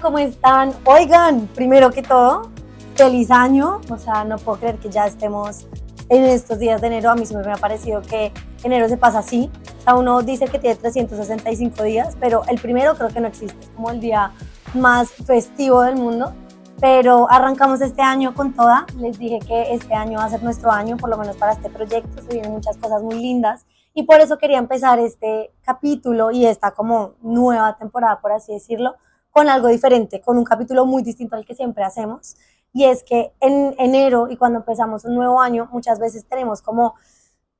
¿cómo están? Oigan, primero que todo, feliz año. O sea, no puedo creer que ya estemos en estos días de enero. A mí siempre me ha parecido que enero se pasa así. O sea, uno dice que tiene 365 días, pero el primero creo que no existe. Es como el día más festivo del mundo. Pero arrancamos este año con toda. Les dije que este año va a ser nuestro año, por lo menos para este proyecto. Se vienen muchas cosas muy lindas. Y por eso quería empezar este capítulo y esta como nueva temporada, por así decirlo, con algo diferente, con un capítulo muy distinto al que siempre hacemos. Y es que en enero y cuando empezamos un nuevo año, muchas veces tenemos como,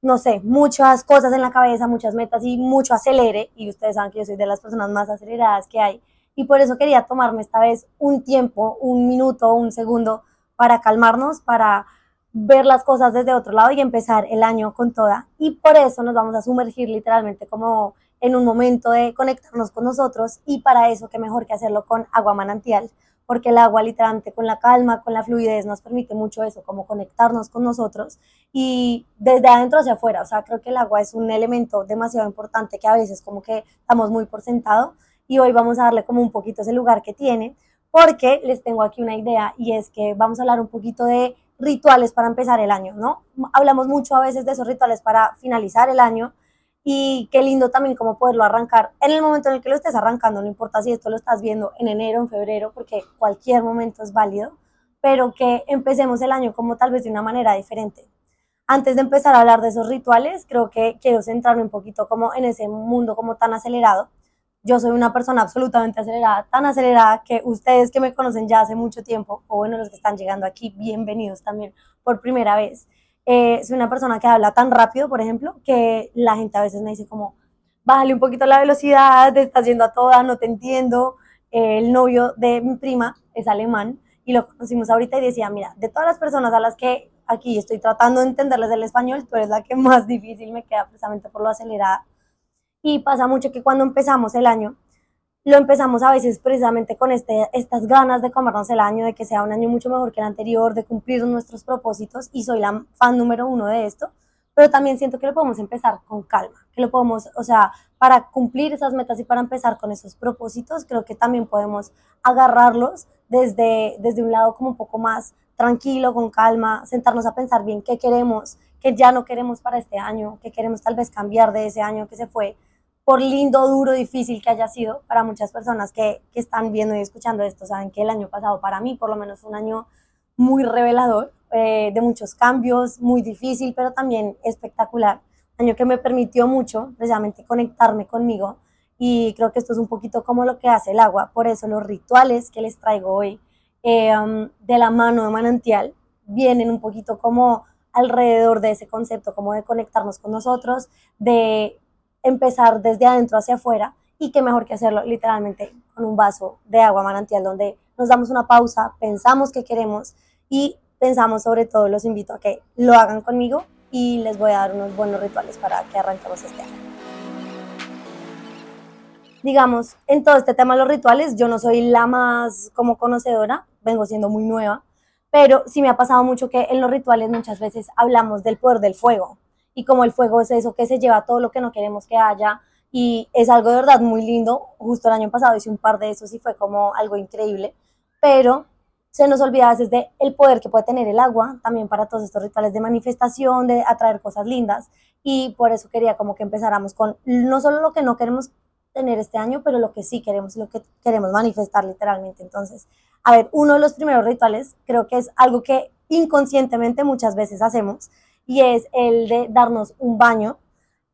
no sé, muchas cosas en la cabeza, muchas metas y mucho acelere. Y ustedes saben que yo soy de las personas más aceleradas que hay. Y por eso quería tomarme esta vez un tiempo, un minuto, un segundo para calmarnos, para ver las cosas desde otro lado y empezar el año con toda. Y por eso nos vamos a sumergir literalmente como en un momento de conectarnos con nosotros y para eso qué mejor que hacerlo con agua manantial, porque el agua literalmente con la calma, con la fluidez nos permite mucho eso, como conectarnos con nosotros y desde adentro hacia afuera. O sea, creo que el agua es un elemento demasiado importante que a veces como que estamos muy por sentado y hoy vamos a darle como un poquito ese lugar que tiene porque les tengo aquí una idea y es que vamos a hablar un poquito de rituales para empezar el año, ¿no? Hablamos mucho a veces de esos rituales para finalizar el año y qué lindo también como poderlo arrancar en el momento en el que lo estés arrancando, no importa si esto lo estás viendo en enero, en febrero, porque cualquier momento es válido, pero que empecemos el año como tal vez de una manera diferente. Antes de empezar a hablar de esos rituales, creo que quiero centrarme un poquito como en ese mundo como tan acelerado yo soy una persona absolutamente acelerada, tan acelerada que ustedes que me conocen ya hace mucho tiempo, o bueno, los que están llegando aquí, bienvenidos también por primera vez. Eh, soy una persona que habla tan rápido, por ejemplo, que la gente a veces me dice como, bájale un poquito la velocidad, te estás yendo a toda, no te entiendo. el novio de mi prima es alemán y lo conocimos ahorita y decía, mira, de todas las personas a las que aquí estoy tratando de entenderles el español, tú eres la que más difícil me queda precisamente por lo acelerada y pasa mucho que cuando empezamos el año, lo empezamos a veces precisamente con este, estas ganas de comernos el año, de que sea un año mucho mejor que el anterior, de cumplir nuestros propósitos, y soy la fan número uno de esto, pero también siento que lo podemos empezar con calma, que lo podemos, o sea, para cumplir esas metas y para empezar con esos propósitos, creo que también podemos agarrarlos desde, desde un lado como un poco más tranquilo, con calma, sentarnos a pensar bien qué queremos, qué ya no queremos para este año, qué queremos tal vez cambiar de ese año que se fue, por lindo, duro, difícil que haya sido para muchas personas que, que, están viendo y escuchando esto, saben que el año pasado para mí por lo menos fue un año muy revelador, eh, de muchos cambios, muy difícil, pero también espectacular. Año que me permitió mucho precisamente conectarme conmigo y creo que esto es un poquito como lo que hace el agua, por eso los rituales que les traigo hoy eh, um, de la mano de manantial vienen un poquito como alrededor de ese concepto, como de conectarnos con nosotros, de empezar desde adentro hacia afuera y qué mejor que hacerlo literalmente con un vaso de agua manantial donde nos damos una pausa, pensamos qué queremos y pensamos sobre todo, los invito a que lo hagan conmigo y les voy a dar unos buenos rituales para que arranquemos este año. Digamos, en todo este tema de los rituales, yo no soy la más como conocedora, vengo siendo muy nueva, pero sí me ha pasado mucho que en los rituales muchas veces hablamos del poder del fuego, y como el fuego es eso que se lleva todo lo que no queremos que haya y es algo de verdad muy lindo. Justo el año pasado hice un par de esos y fue como algo increíble, pero se nos olvida a veces de el poder que puede tener el agua también para todos estos rituales de manifestación, de atraer cosas lindas y por eso quería como que empezáramos con no solo lo que no queremos tener este año, pero lo que sí queremos, lo que queremos manifestar literalmente. Entonces, a ver, uno de los primeros rituales creo que es algo que inconscientemente muchas veces hacemos y es el de darnos un baño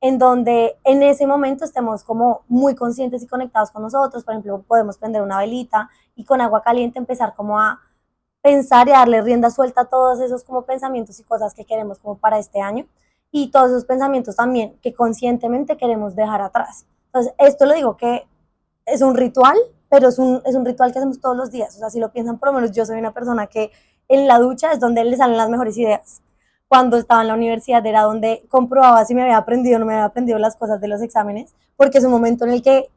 en donde en ese momento estemos como muy conscientes y conectados con nosotros. Por ejemplo, podemos prender una velita y con agua caliente empezar como a pensar y darle rienda suelta a todos esos como pensamientos y cosas que queremos como para este año y todos esos pensamientos también que conscientemente queremos dejar atrás. Entonces, esto lo digo que es un ritual, pero es un, es un ritual que hacemos todos los días. O sea, si lo piensan, por lo menos yo soy una persona que en la ducha es donde le salen las mejores ideas cuando estaba en la universidad era donde comprobaba si me había aprendido o no me había aprendido las cosas de los exámenes, porque es un momento en el que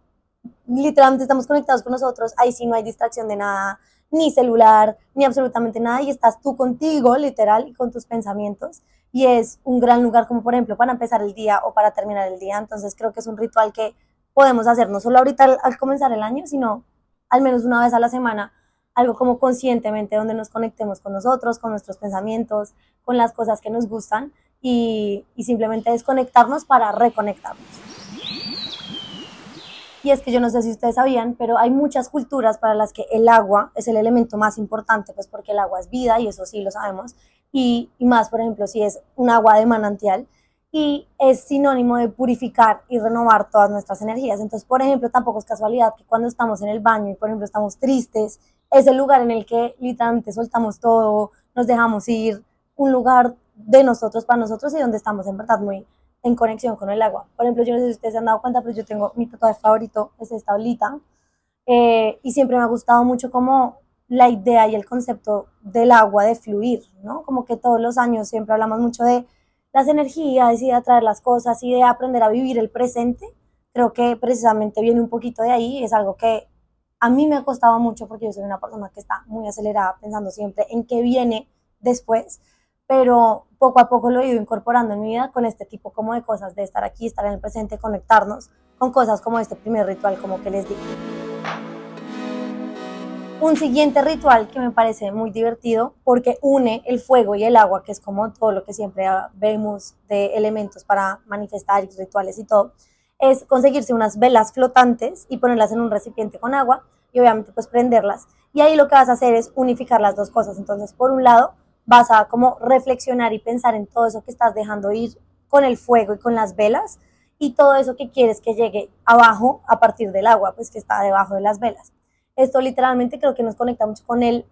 literalmente estamos conectados con nosotros, ahí sí no hay distracción de nada, ni celular, ni absolutamente nada, y estás tú contigo, literal, y con tus pensamientos, y es un gran lugar como por ejemplo para empezar el día o para terminar el día, entonces creo que es un ritual que podemos hacer no solo ahorita al, al comenzar el año, sino al menos una vez a la semana, algo como conscientemente donde nos conectemos con nosotros, con nuestros pensamientos, con las cosas que nos gustan y, y simplemente desconectarnos para reconectarnos. Y es que yo no sé si ustedes sabían, pero hay muchas culturas para las que el agua es el elemento más importante, pues porque el agua es vida y eso sí lo sabemos. Y, y más, por ejemplo, si es un agua de manantial y es sinónimo de purificar y renovar todas nuestras energías. Entonces, por ejemplo, tampoco es casualidad que cuando estamos en el baño y, por ejemplo, estamos tristes, es el lugar en el que literalmente soltamos todo, nos dejamos ir, un lugar de nosotros para nosotros y donde estamos en verdad muy en conexión con el agua. Por ejemplo, yo no sé si ustedes se han dado cuenta, pero yo tengo mi tatuaje favorito, es esta olita, eh, y siempre me ha gustado mucho como la idea y el concepto del agua, de fluir, ¿no? Como que todos los años siempre hablamos mucho de las energías y de atraer las cosas y de aprender a vivir el presente. Creo que precisamente viene un poquito de ahí, es algo que a mí me ha costado mucho porque yo soy una persona que está muy acelerada pensando siempre en qué viene después pero poco a poco lo he ido incorporando en mi vida con este tipo como de cosas, de estar aquí, estar en el presente, conectarnos con cosas como este primer ritual, como que les digo. Un siguiente ritual que me parece muy divertido porque une el fuego y el agua, que es como todo lo que siempre vemos de elementos para manifestar rituales y todo, es conseguirse unas velas flotantes y ponerlas en un recipiente con agua y obviamente pues prenderlas. Y ahí lo que vas a hacer es unificar las dos cosas. Entonces, por un lado, vas a como reflexionar y pensar en todo eso que estás dejando ir con el fuego y con las velas y todo eso que quieres que llegue abajo a partir del agua, pues que está debajo de las velas. Esto literalmente creo que nos conecta mucho con el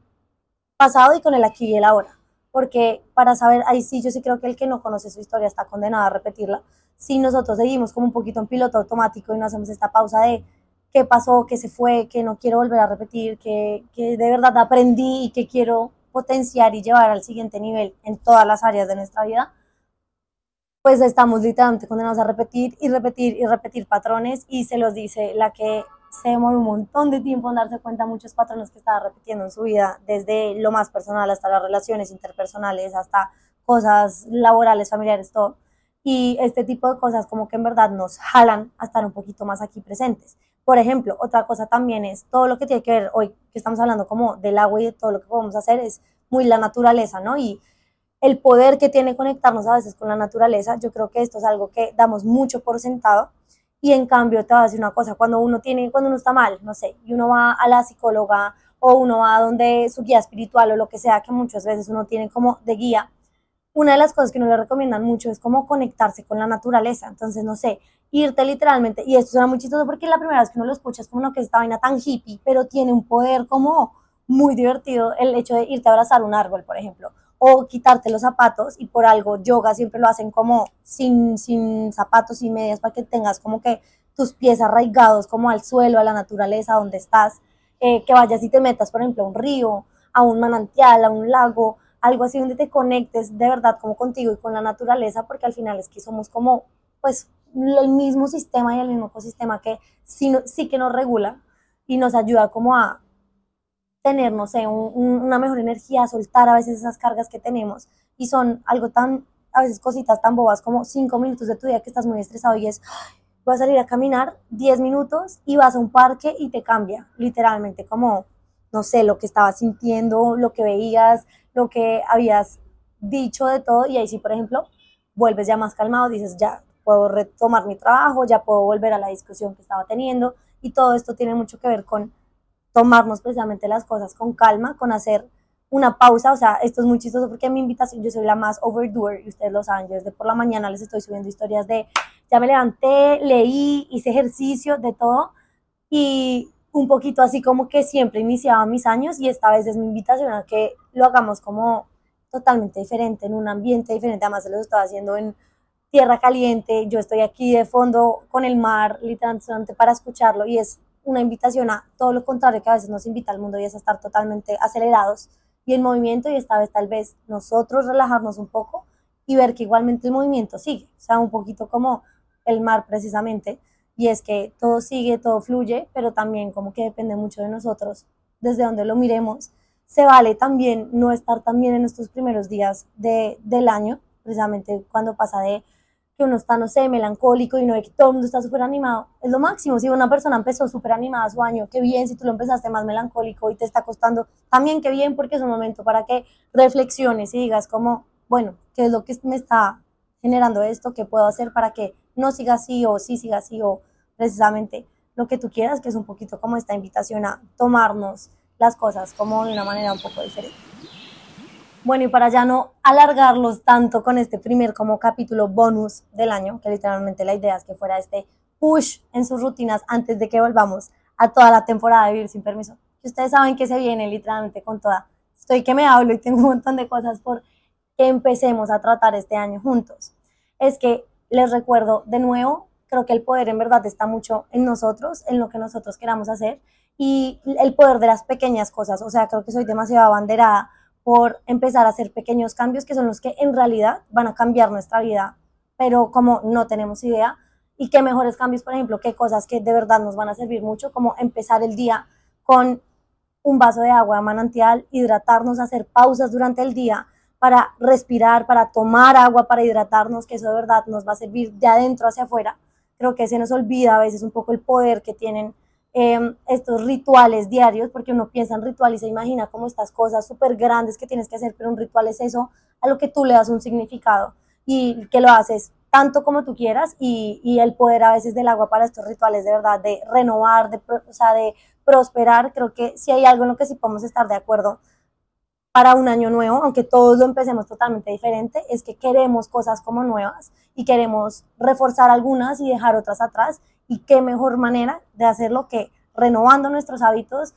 pasado y con el aquí y el ahora, porque para saber, ahí sí, yo sí creo que el que no conoce su historia está condenado a repetirla. Si nosotros seguimos como un poquito en piloto automático y no hacemos esta pausa de qué pasó, qué se fue, que no quiero volver a repetir, que, que de verdad aprendí y que quiero potenciar y llevar al siguiente nivel en todas las áreas de nuestra vida, pues estamos literalmente condenados a repetir y repetir y repetir patrones y se los dice la que se demoró un montón de tiempo en darse cuenta muchos patrones que estaba repitiendo en su vida, desde lo más personal hasta las relaciones interpersonales, hasta cosas laborales, familiares, todo. Y este tipo de cosas como que en verdad nos jalan a estar un poquito más aquí presentes. Por ejemplo, otra cosa también es todo lo que tiene que ver hoy, que estamos hablando como del agua y de todo lo que podemos hacer, es muy la naturaleza, ¿no? Y el poder que tiene conectarnos a veces con la naturaleza, yo creo que esto es algo que damos mucho por sentado. Y en cambio, te voy a decir una cosa, cuando uno tiene, cuando uno está mal, no sé, y uno va a la psicóloga o uno va a donde su guía espiritual o lo que sea que muchas veces uno tiene como de guía, una de las cosas que uno le recomiendan mucho es como conectarse con la naturaleza. Entonces, no sé, irte literalmente, y esto suena muy chistoso porque la primera vez que uno lo escucha es como no que esta vaina tan hippie, pero tiene un poder como muy divertido el hecho de irte a abrazar un árbol, por ejemplo, o quitarte los zapatos y por algo yoga siempre lo hacen como sin, sin zapatos y medias para que tengas como que tus pies arraigados como al suelo, a la naturaleza donde estás, eh, que vayas y te metas, por ejemplo, a un río, a un manantial, a un lago, algo así donde te conectes de verdad como contigo y con la naturaleza, porque al final es que somos como, pues, el mismo sistema y el mismo ecosistema que sí, sí que nos regula y nos ayuda como a tener, no sé, una mejor energía, a soltar a veces esas cargas que tenemos. Y son algo tan, a veces cositas tan bobas como cinco minutos de tu día que estás muy estresado y es, voy a salir a caminar 10 minutos y vas a un parque y te cambia, literalmente, como, no sé, lo que estabas sintiendo, lo que veías, lo que habías dicho de todo y ahí sí, por ejemplo, vuelves ya más calmado, dices, ya, puedo retomar mi trabajo, ya puedo volver a la discusión que estaba teniendo y todo esto tiene mucho que ver con tomarnos precisamente las cosas con calma, con hacer una pausa, o sea, esto es muy chistoso porque mi invitación, yo soy la más overdoer y ustedes lo saben, yo desde por la mañana les estoy subiendo historias de, ya me levanté, leí, hice ejercicio, de todo, y un poquito así como que siempre iniciaba mis años y esta vez es mi invitación a que lo hagamos como totalmente diferente, en un ambiente diferente, además se lo estaba haciendo en tierra caliente, yo estoy aquí de fondo con el mar, literalmente para escucharlo y es una invitación a todo lo contrario que a veces nos invita al mundo y es a estar totalmente acelerados y en movimiento y esta vez tal vez nosotros relajarnos un poco y ver que igualmente el movimiento sigue, o sea, un poquito como el mar precisamente, y es que todo sigue, todo fluye, pero también como que depende mucho de nosotros, desde donde lo miremos. Se vale también no estar también en estos primeros días de, del año, precisamente cuando pasa de que uno está, no sé, melancólico y no ve que todo el mundo está súper animado, es lo máximo. Si una persona empezó súper animada su año, qué bien, si tú lo empezaste más melancólico y te está costando, también qué bien, porque es un momento para que reflexiones y digas como, bueno, ¿qué es lo que me está generando esto? ¿Qué puedo hacer para que no siga así o sí siga así o precisamente lo que tú quieras, que es un poquito como esta invitación a tomarnos las cosas como de una manera un poco diferente. Bueno, y para ya no alargarlos tanto con este primer como capítulo bonus del año, que literalmente la idea es que fuera este push en sus rutinas antes de que volvamos a toda la temporada de Vivir sin Permiso. Ustedes saben que se viene literalmente con toda. Estoy que me hablo y tengo un montón de cosas por que empecemos a tratar este año juntos. Es que les recuerdo de nuevo, creo que el poder en verdad está mucho en nosotros, en lo que nosotros queramos hacer y el poder de las pequeñas cosas. O sea, creo que soy demasiado abanderada por empezar a hacer pequeños cambios que son los que en realidad van a cambiar nuestra vida, pero como no tenemos idea, y qué mejores cambios, por ejemplo, qué cosas que de verdad nos van a servir mucho, como empezar el día con un vaso de agua manantial, hidratarnos, hacer pausas durante el día para respirar, para tomar agua, para hidratarnos, que eso de verdad nos va a servir de adentro hacia afuera. Creo que se nos olvida a veces un poco el poder que tienen Em, estos rituales diarios, porque uno piensa en ritual y se imagina como estas cosas súper grandes que tienes que hacer, pero un ritual es eso a lo que tú le das un significado. Y que lo haces tanto como tú quieras y, y el poder a veces del agua para estos rituales de verdad, de renovar, de, o sea, de prosperar, creo que si hay algo en lo que sí podemos estar de acuerdo para un año nuevo, aunque todos lo empecemos totalmente diferente, es que queremos cosas como nuevas y queremos reforzar algunas y dejar otras atrás y qué mejor manera de hacerlo que renovando nuestros hábitos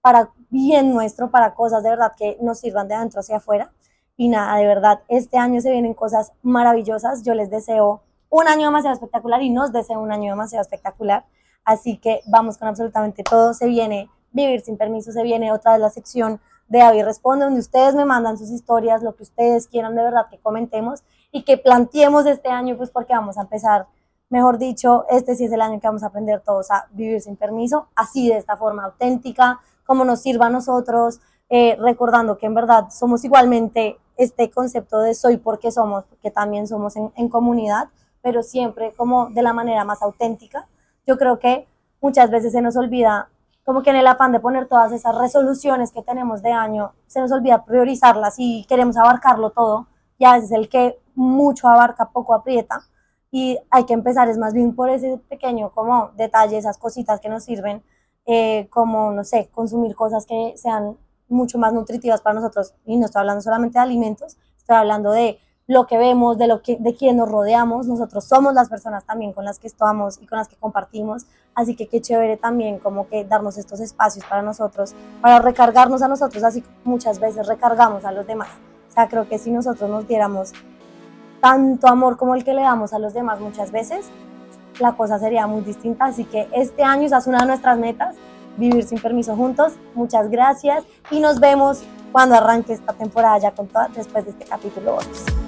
para bien nuestro, para cosas de verdad que nos sirvan de adentro hacia afuera. Y nada, de verdad, este año se vienen cosas maravillosas. Yo les deseo un año demasiado espectacular y nos deseo un año demasiado espectacular. Así que vamos con absolutamente todo. Se viene Vivir sin Permiso, se viene otra de la sección de Avi Responde, donde ustedes me mandan sus historias, lo que ustedes quieran de verdad que comentemos y que planteemos este año, pues porque vamos a empezar Mejor dicho, este sí es el año que vamos a aprender todos a vivir sin permiso, así de esta forma auténtica, como nos sirva a nosotros, eh, recordando que en verdad somos igualmente este concepto de soy porque somos, porque también somos en, en comunidad, pero siempre como de la manera más auténtica. Yo creo que muchas veces se nos olvida, como que en el afán de poner todas esas resoluciones que tenemos de año, se nos olvida priorizarlas y queremos abarcarlo todo, y a veces el que mucho abarca poco aprieta y hay que empezar es más bien por ese pequeño como detalle, esas cositas que nos sirven, eh, como, no sé, consumir cosas que sean mucho más nutritivas para nosotros. Y no estoy hablando solamente de alimentos, estoy hablando de lo que vemos, de, lo que, de quién nos rodeamos. Nosotros somos las personas también con las que estamos y con las que compartimos. Así que qué chévere también como que darnos estos espacios para nosotros, para recargarnos a nosotros, así muchas veces recargamos a los demás. O sea, creo que si nosotros nos diéramos tanto amor como el que le damos a los demás muchas veces, la cosa sería muy distinta. Así que este año es una de nuestras metas, vivir sin permiso juntos. Muchas gracias y nos vemos cuando arranque esta temporada ya con toda, después de este capítulo 2.